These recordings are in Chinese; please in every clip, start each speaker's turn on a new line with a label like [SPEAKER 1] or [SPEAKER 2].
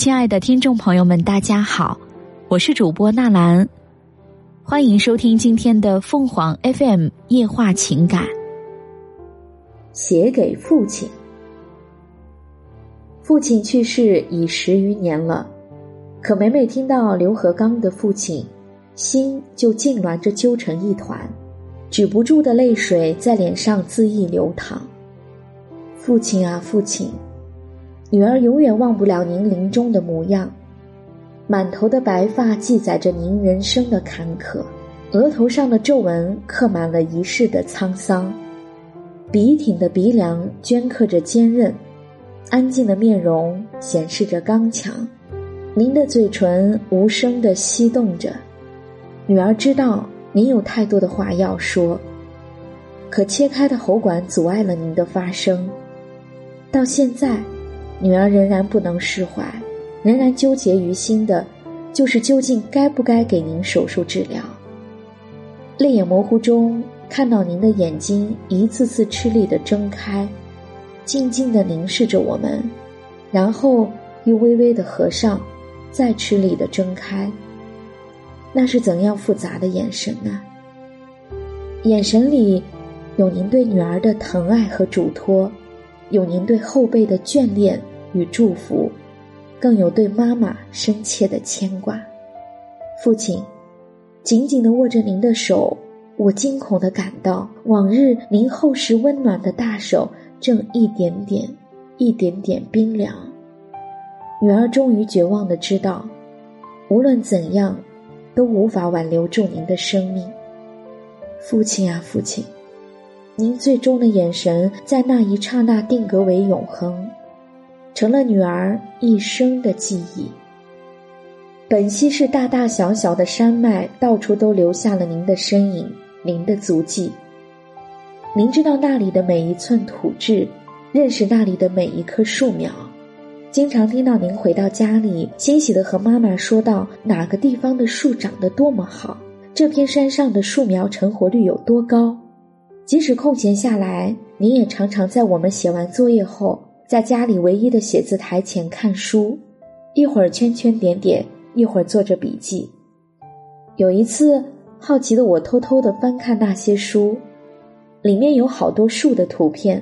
[SPEAKER 1] 亲爱的听众朋友们，大家好，我是主播纳兰，欢迎收听今天的凤凰 FM 夜话情感。
[SPEAKER 2] 写给父亲，父亲去世已十余年了，可每每听到刘和刚的父亲，心就痉挛着揪成一团，止不住的泪水在脸上恣意流淌。父亲啊，父亲！女儿永远忘不了您临终的模样，满头的白发记载着您人生的坎坷，额头上的皱纹刻满了一世的沧桑，笔挺的鼻梁镌刻着坚韧，安静的面容显示着刚强，您的嘴唇无声的翕动着。女儿知道您有太多的话要说，可切开的喉管阻碍了您的发声，到现在。女儿仍然不能释怀，仍然纠结于心的，就是究竟该不该给您手术治疗。泪眼模糊中，看到您的眼睛一次次吃力的睁开，静静的凝视着我们，然后又微微的合上，再吃力的睁开。那是怎样复杂的眼神呢？眼神里，有您对女儿的疼爱和嘱托，有您对后辈的眷恋。与祝福，更有对妈妈深切的牵挂。父亲紧紧的握着您的手，我惊恐的感到，往日您厚实温暖的大手正一点点、一点点冰凉。女儿终于绝望的知道，无论怎样，都无法挽留住您的生命。父亲啊，父亲，您最终的眼神在那一刹那定格为永恒。成了女儿一生的记忆。本溪市大大小小的山脉，到处都留下了您的身影，您的足迹。您知道那里的每一寸土质，认识那里的每一棵树苗，经常听到您回到家里，欣喜的和妈妈说道哪个地方的树长得多么好，这片山上的树苗成活率有多高。即使空闲下来，您也常常在我们写完作业后。在家里唯一的写字台前看书，一会儿圈圈点点，一会儿做着笔记。有一次，好奇的我偷偷的翻看那些书，里面有好多树的图片，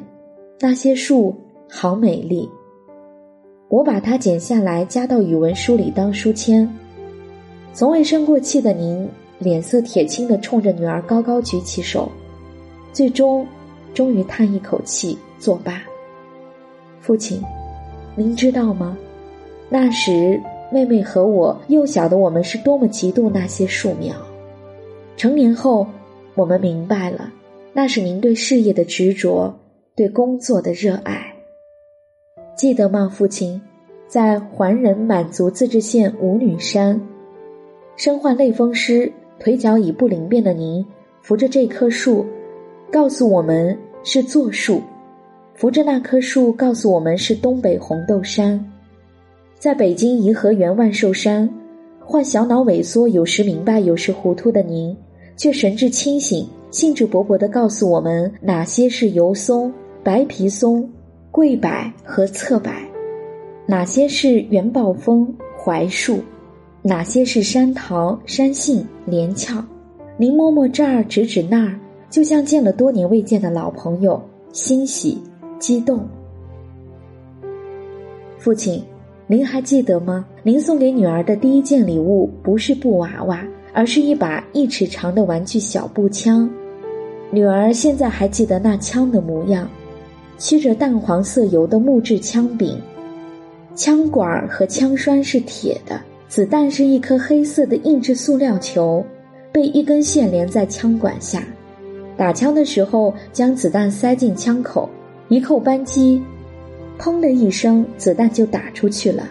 [SPEAKER 2] 那些树好美丽。我把它剪下来夹到语文书里当书签。从未生过气的您，脸色铁青的冲着女儿高高举起手，最终，终于叹一口气作罢。父亲，您知道吗？那时妹妹和我幼小的我们是多么嫉妒那些树苗。成年后，我们明白了，那是您对事业的执着，对工作的热爱。记得吗，父亲？在环仁满族自治县五女山，身患类风湿、腿脚已不灵便的您，扶着这棵树，告诉我们是做树。扶着那棵树，告诉我们是东北红豆杉，在北京颐和园万寿山，患小脑萎缩，有时明白，有时糊涂的您，却神志清醒，兴致勃勃地告诉我们哪些是油松、白皮松、桂柏和侧柏，哪些是元宝枫、槐树，哪些是山桃、山杏、连翘。您摸摸这儿，指指那儿，就像见了多年未见的老朋友，欣喜。激动，父亲，您还记得吗？您送给女儿的第一件礼物不是布娃娃，而是一把一尺长的玩具小步枪。女儿现在还记得那枪的模样，驱着淡黄色油的木质枪柄，枪管和枪栓是铁的，子弹是一颗黑色的硬质塑料球，被一根线连在枪管下。打枪的时候，将子弹塞进枪口。一扣扳机，砰的一声，子弹就打出去了。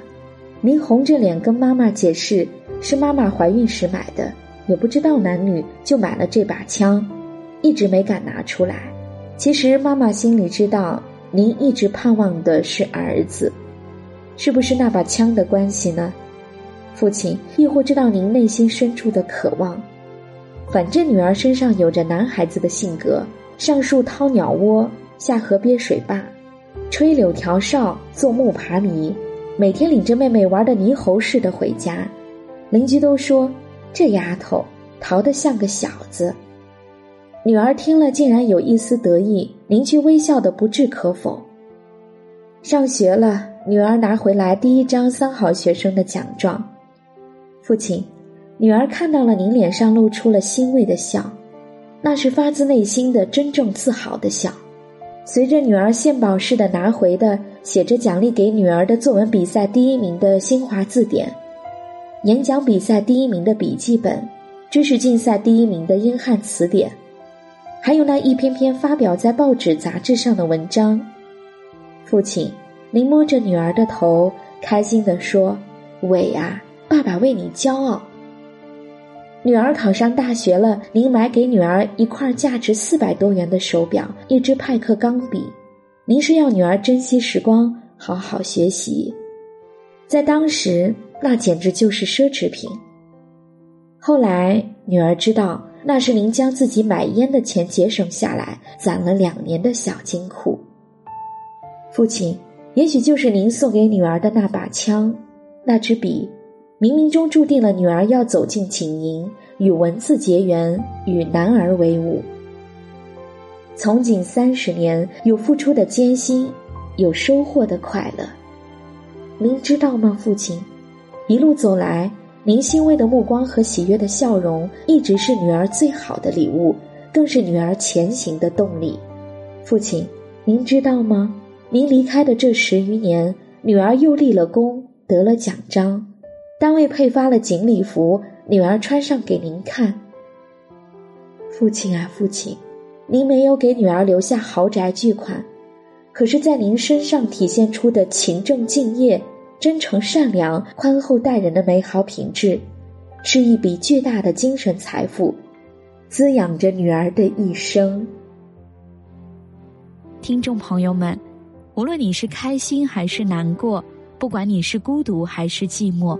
[SPEAKER 2] 您红着脸跟妈妈解释，是妈妈怀孕时买的，也不知道男女，就买了这把枪，一直没敢拿出来。其实妈妈心里知道，您一直盼望的是儿子，是不是那把枪的关系呢？父亲亦或知道您内心深处的渴望？反正女儿身上有着男孩子的性格，上树掏鸟窝。下河憋水坝，吹柳条哨，做木爬犁，每天领着妹妹玩的泥猴似的回家，邻居都说这丫头淘得像个小子。女儿听了竟然有一丝得意，邻居微笑的不置可否。上学了，女儿拿回来第一张三好学生的奖状。父亲，女儿看到了您脸上露出了欣慰的笑，那是发自内心的真正自豪的笑。随着女儿献宝似的拿回的写着奖励给女儿的作文比赛第一名的新华字典，演讲比赛第一名的笔记本，知识竞赛第一名的英汉词典，还有那一篇篇发表在报纸杂志上的文章，父亲，您摸着女儿的头，开心地说：“伟啊，爸爸为你骄傲。”女儿考上大学了，您买给女儿一块价值四百多元的手表，一支派克钢笔。您是要女儿珍惜时光，好好学习。在当时，那简直就是奢侈品。后来，女儿知道那是您将自己买烟的钱节省下来，攒了两年的小金库。父亲，也许就是您送给女儿的那把枪，那支笔。冥冥中注定了女儿要走进锦营，与文字结缘，与男儿为伍。从警三十年，有付出的艰辛，有收获的快乐。您知道吗，父亲？一路走来，您欣慰的目光和喜悦的笑容，一直是女儿最好的礼物，更是女儿前行的动力。父亲，您知道吗？您离开的这十余年，女儿又立了功，得了奖章。单位配发了锦礼服，女儿穿上给您看。父亲啊，父亲，您没有给女儿留下豪宅巨款，可是，在您身上体现出的勤政敬业、真诚善良、宽厚待人的美好品质，是一笔巨大的精神财富，滋养着女儿的一生。
[SPEAKER 1] 听众朋友们，无论你是开心还是难过，不管你是孤独还是寂寞。